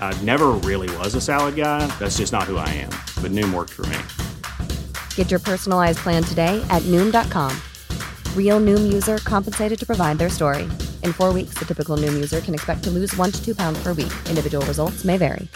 I never really was a salad guy. That's just not who I am. But Noom worked for me. Get your personalized plan today at Noom.com. Real Noom user compensated to provide their story. In four weeks, the typical Noom user can expect to lose one to two pounds per week. Individual results may vary.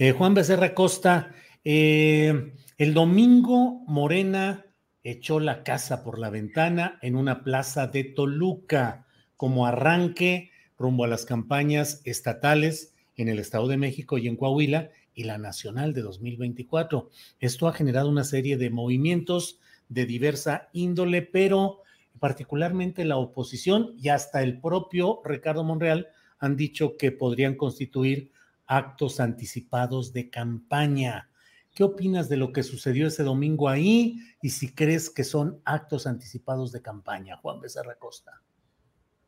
Eh, Juan Becerra Costa, eh, el domingo Morena echó la casa por la ventana en una plaza de Toluca como arranque rumbo a las campañas estatales en el Estado de México y en Coahuila y la nacional de 2024. Esto ha generado una serie de movimientos de diversa índole, pero particularmente la oposición y hasta el propio Ricardo Monreal han dicho que podrían constituir actos anticipados de campaña. ¿Qué opinas de lo que sucedió ese domingo ahí y si crees que son actos anticipados de campaña, Juan Becerra Costa?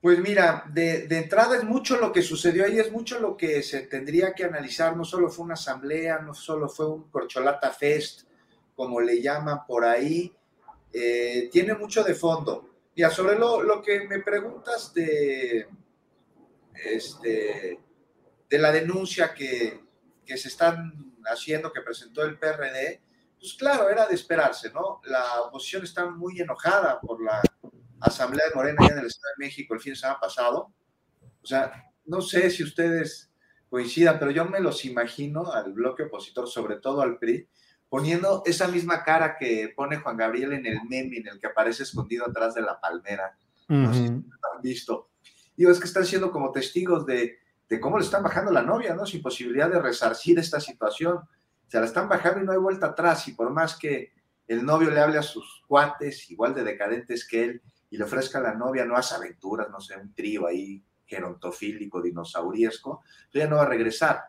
Pues mira, de, entrada es mucho lo que sucedió ahí, es mucho lo que se tendría que analizar. No solo fue una asamblea, no solo fue un corcholata fest, como le llaman por ahí, eh, tiene mucho de fondo. Mira, sobre lo, lo que me preguntas de, este, de la denuncia que, que se están haciendo, que presentó el PRD, pues claro, era de esperarse, ¿no? La oposición está muy enojada por la Asamblea de Morena allá en el Estado de México el fin de semana pasado. O sea, no sé si ustedes coincidan, pero yo me los imagino al bloque opositor, sobre todo al PRI, poniendo esa misma cara que pone Juan Gabriel en el meme en el que aparece escondido atrás de la palmera. No sé si lo han visto. Digo, es que están siendo como testigos de, de cómo le están bajando la novia, ¿no? Sin posibilidad de resarcir esta situación. Se la están bajando y no hay vuelta atrás. Y por más que el novio le hable a sus cuates, igual de decadentes que él, y le ofrezca a la novia nuevas aventuras, no sé, un trío ahí gerontofílico, dinosauriesco, pues ya no va a regresar.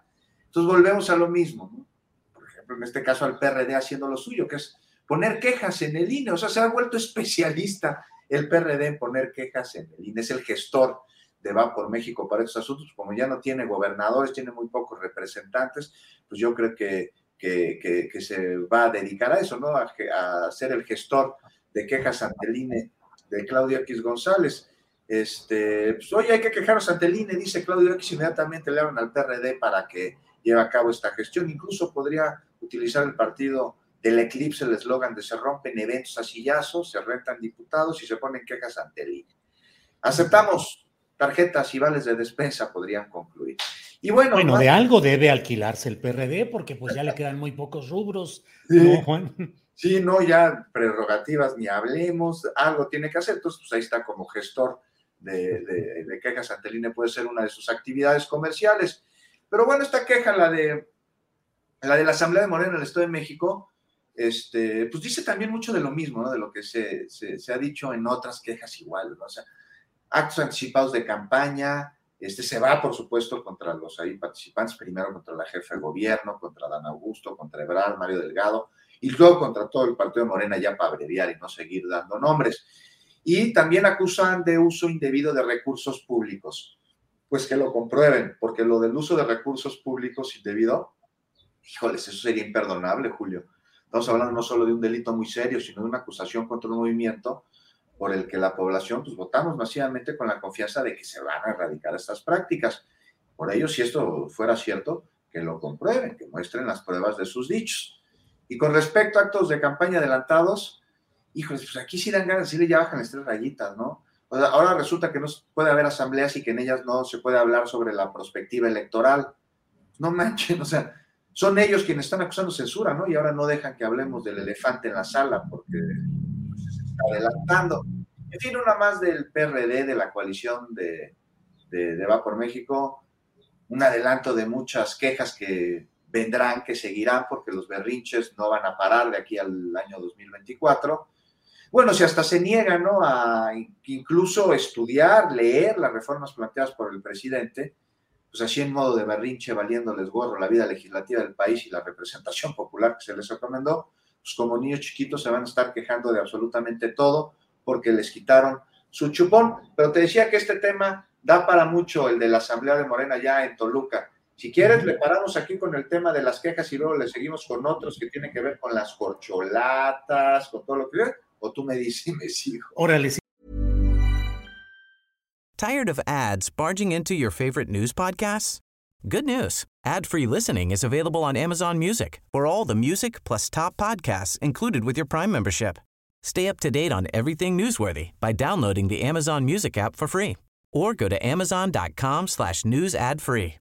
Entonces volvemos a lo mismo, ¿no? Por ejemplo, en este caso al PRD haciendo lo suyo, que es poner quejas en el INE, o sea, se ha vuelto especialista el PRD en poner quejas en el INE, es el gestor de Va por México para estos asuntos, como ya no tiene gobernadores, tiene muy pocos representantes, pues yo creo que, que, que, que se va a dedicar a eso, ¿no? A, a ser el gestor de quejas ante el INE de Claudio X González. Este, pues, oye, hay que quejarnos ante el INE, dice Claudio X, inmediatamente le hablan al PRD para que lleve a cabo esta gestión. Incluso podría utilizar el partido del eclipse, el eslogan de se rompen eventos a sillazos, se rentan diputados y se ponen quejas ante el INE. Aceptamos tarjetas y vales de despensa, podrían concluir. Y bueno, bueno de algo debe alquilarse el PRD, porque pues ya le quedan muy pocos rubros, ¿no, Juan? Sí, no, ya prerrogativas ni hablemos, algo tiene que hacer. Entonces, pues ahí está como gestor de, de, quejas ante INE, puede ser una de sus actividades comerciales. Pero bueno, esta queja, la de la, de la Asamblea de Morena en el Estado de México, este, pues dice también mucho de lo mismo, ¿no? De lo que se, se, se ha dicho en otras quejas iguales, ¿no? O sea, actos anticipados de campaña, este se va, por supuesto, contra los ahí participantes, primero contra la jefa de gobierno, contra Dan Augusto, contra Ebrard, Mario Delgado, y luego contra todo el partido de Morena ya para abreviar y no seguir dando nombres. Y también acusan de uso indebido de recursos públicos. Pues que lo comprueben, porque lo del uso de recursos públicos indebido, híjoles, eso sería imperdonable, Julio. Estamos hablando no solo de un delito muy serio, sino de una acusación contra un movimiento por el que la población, pues votamos masivamente con la confianza de que se van a erradicar estas prácticas. Por ello, si esto fuera cierto, que lo comprueben, que muestren las pruebas de sus dichos. Y con respecto a actos de campaña adelantados, híjoles, pues aquí sí dan ganas, sí le ya bajan las tres rayitas, ¿no? Ahora resulta que no puede haber asambleas y que en ellas no se puede hablar sobre la perspectiva electoral. No manchen, o sea, son ellos quienes están acusando censura, ¿no? Y ahora no dejan que hablemos del elefante en la sala porque se está adelantando. En fin, una más del PRD, de la coalición de, de, Va por México, un adelanto de muchas quejas que vendrán, que seguirán, porque los berrinches no van a parar de aquí al año 2024. Bueno, si hasta se niegan ¿no? a incluso estudiar, leer las reformas planteadas por el presidente, pues así en modo de berrinche, valiéndoles gorro la vida legislativa del país y la representación popular que se les recomendó, pues como niños chiquitos se van a estar quejando de absolutamente todo porque les quitaron su chupón. Pero te decía que este tema da para mucho, el de la Asamblea de Morena ya en Toluca. Si quieres, le paramos aquí con el tema de las quejas y luego le seguimos con otros que tienen que ver con las corcholatas, con todo lo que... O tú me dices y me sigo. Órale, sí. Tired of ads barging into your favorite news podcasts? Good news. Ad-free listening is available on Amazon Music for all the music plus top podcasts included with your Prime membership. Stay up to date on everything newsworthy by downloading the Amazon Music app for free or go to amazon.com slash news ad free.